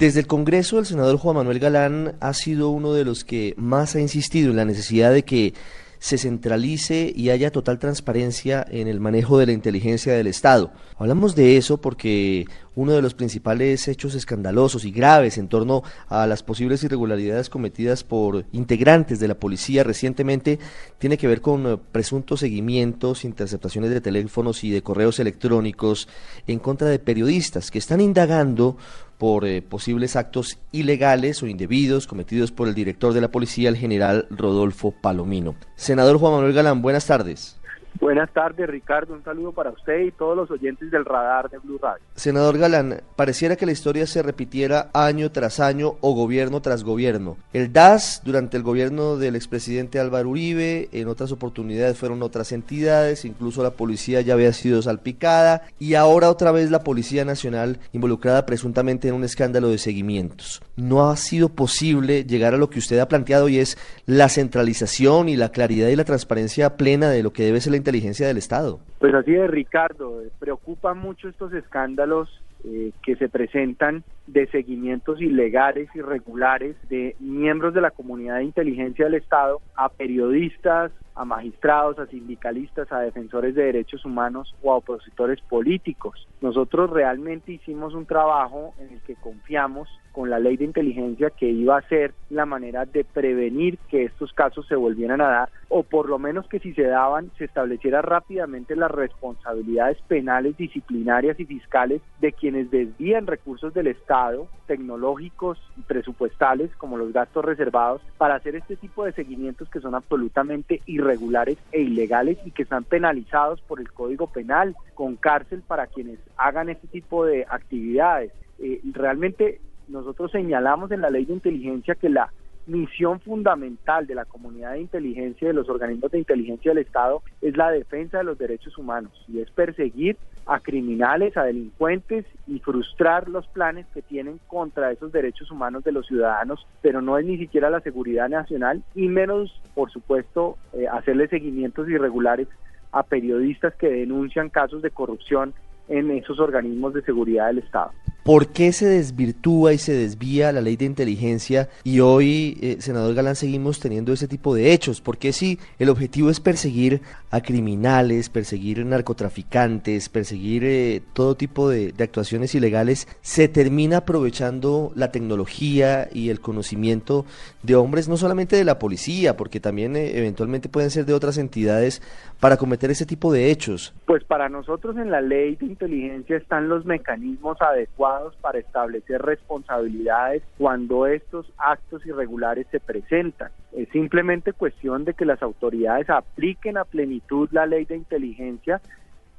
Desde el Congreso, el senador Juan Manuel Galán ha sido uno de los que más ha insistido en la necesidad de que se centralice y haya total transparencia en el manejo de la inteligencia del Estado. Hablamos de eso porque uno de los principales hechos escandalosos y graves en torno a las posibles irregularidades cometidas por integrantes de la policía recientemente tiene que ver con eh, presuntos seguimientos, interceptaciones de teléfonos y de correos electrónicos en contra de periodistas que están indagando por eh, posibles actos ilegales o indebidos cometidos por el director de la policía, el general Rodolfo Palomino. Senador Juan Manuel Galán, buenas tardes. Buenas tardes, Ricardo. Un saludo para usted y todos los oyentes del radar de Blue Radio. Senador Galán, pareciera que la historia se repitiera año tras año o gobierno tras gobierno. El DAS, durante el gobierno del expresidente Álvaro Uribe, en otras oportunidades fueron otras entidades, incluso la policía ya había sido salpicada y ahora otra vez la Policía Nacional involucrada presuntamente en un escándalo de seguimientos. No ha sido posible llegar a lo que usted ha planteado y es la centralización y la claridad y la transparencia plena de lo que debe ser la inteligencia del Estado. Pues así es, Ricardo. Eh, preocupan mucho estos escándalos eh, que se presentan de seguimientos ilegales, irregulares de miembros de la comunidad de inteligencia del Estado a periodistas, a magistrados, a sindicalistas, a defensores de derechos humanos o a opositores políticos. Nosotros realmente hicimos un trabajo en el que confiamos con la ley de inteligencia que iba a ser la manera de prevenir que estos casos se volvieran a dar o por lo menos que si se daban se estableciera rápidamente las responsabilidades penales, disciplinarias y fiscales de quienes desvían recursos del Estado, tecnológicos y presupuestales como los gastos reservados para hacer este tipo de seguimientos que son absolutamente irregulares e ilegales y que están penalizados por el Código Penal con cárcel para quienes hagan este tipo de actividades. Eh, realmente nosotros señalamos en la ley de inteligencia que la misión fundamental de la comunidad de inteligencia de los organismos de inteligencia del Estado es la defensa de los derechos humanos y es perseguir a criminales, a delincuentes y frustrar los planes que tienen contra esos derechos humanos de los ciudadanos, pero no es ni siquiera la seguridad nacional y menos, por supuesto, eh, hacerle seguimientos irregulares a periodistas que denuncian casos de corrupción en esos organismos de seguridad del Estado. ¿Por qué se desvirtúa y se desvía la ley de inteligencia y hoy, eh, senador Galán, seguimos teniendo ese tipo de hechos? ¿Por qué si el objetivo es perseguir a criminales, perseguir narcotraficantes, perseguir eh, todo tipo de, actuaciones ilegales, se termina aprovechando la tecnología y el conocimiento de hombres, no solamente de la policía, porque también eh, eventualmente pueden ser de otras entidades, para cometer ese tipo de hechos? Pues para nosotros en la ley de inteligencia están los mecanismos adecuados para establecer responsabilidades cuando estos actos irregulares se presentan. Es simplemente cuestión de que las autoridades apliquen a plenitud la ley de inteligencia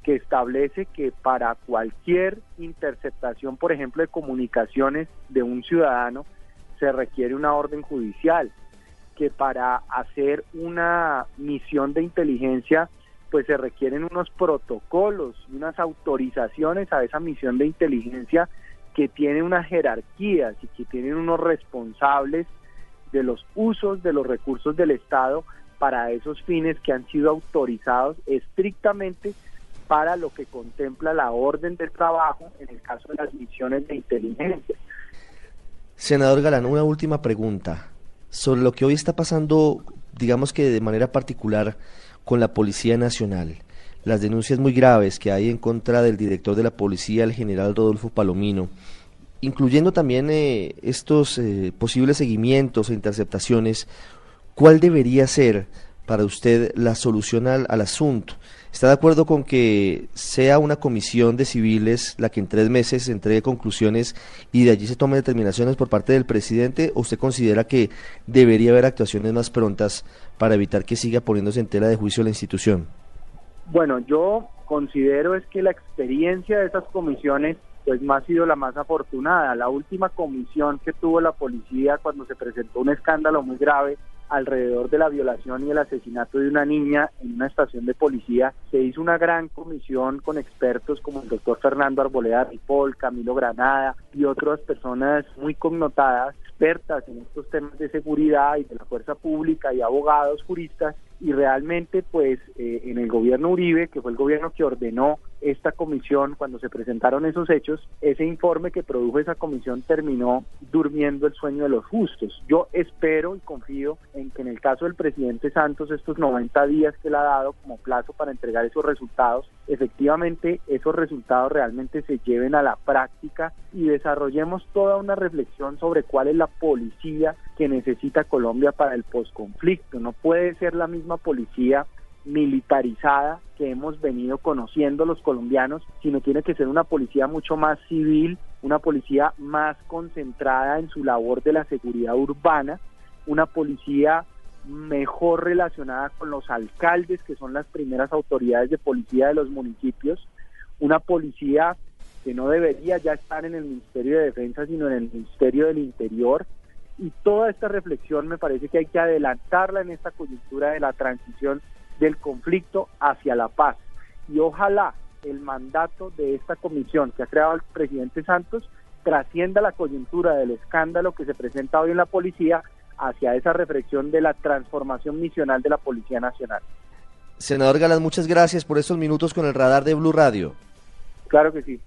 que establece que para cualquier interceptación, por ejemplo, de comunicaciones de un ciudadano, se requiere una orden judicial, que para hacer una misión de inteligencia, pues se requieren unos protocolos unas autorizaciones a esa misión de inteligencia que tiene unas jerarquías y que tienen unos responsables de los usos de los recursos del Estado para esos fines que han sido autorizados estrictamente para lo que contempla la orden del trabajo en el caso de las misiones de inteligencia. Senador Galán, una última pregunta sobre lo que hoy está pasando, digamos que de manera particular, con la Policía Nacional las denuncias muy graves que hay en contra del director de la policía, el general Rodolfo Palomino, incluyendo también eh, estos eh, posibles seguimientos e interceptaciones, ¿cuál debería ser para usted la solución al, al, asunto? ¿Está de acuerdo con que sea una comisión de civiles la que en tres meses entregue conclusiones y de allí se tomen determinaciones por parte del presidente o usted considera que debería haber actuaciones más prontas para evitar que siga poniéndose en tela de juicio la institución? Bueno, yo considero es que la experiencia de esas comisiones pues no ha sido la más afortunada. La última comisión que tuvo la policía cuando se presentó un escándalo muy grave alrededor de la violación y el asesinato de una niña en una estación de policía, se hizo una gran comisión con expertos como el doctor Fernando Arboleda Ripoll, Camilo Granada y otras personas muy connotadas, expertas en estos temas de seguridad y de la fuerza pública y abogados, juristas, y realmente pues eh, en el gobierno Uribe, que fue el gobierno que ordenó esta comisión cuando se presentaron esos hechos, ese informe que produjo esa comisión terminó durmiendo el sueño de los justos. Yo espero y confío en que en el caso del presidente Santos estos 90 días que le ha dado como plazo para entregar esos resultados, efectivamente esos resultados realmente se lleven a la práctica y desarrollemos toda una reflexión sobre cuál es la policía que necesita Colombia para el posconflicto. No puede ser la misma policía militarizada que hemos venido conociendo los colombianos, sino tiene que ser una policía mucho más civil, una policía más concentrada en su labor de la seguridad urbana, una policía mejor relacionada con los alcaldes, que son las primeras autoridades de policía de los municipios, una policía que no debería ya estar en el Ministerio de Defensa, sino en el Ministerio del Interior. Y toda esta reflexión me parece que hay que adelantarla en esta coyuntura de la transición del conflicto hacia la paz. Y ojalá el mandato de esta comisión que ha creado el presidente Santos trascienda la coyuntura del escándalo que se presenta hoy en la policía hacia esa reflexión de la transformación misional de la Policía Nacional. Senador Galán, muchas gracias por estos minutos con el radar de Blue Radio. Claro que sí.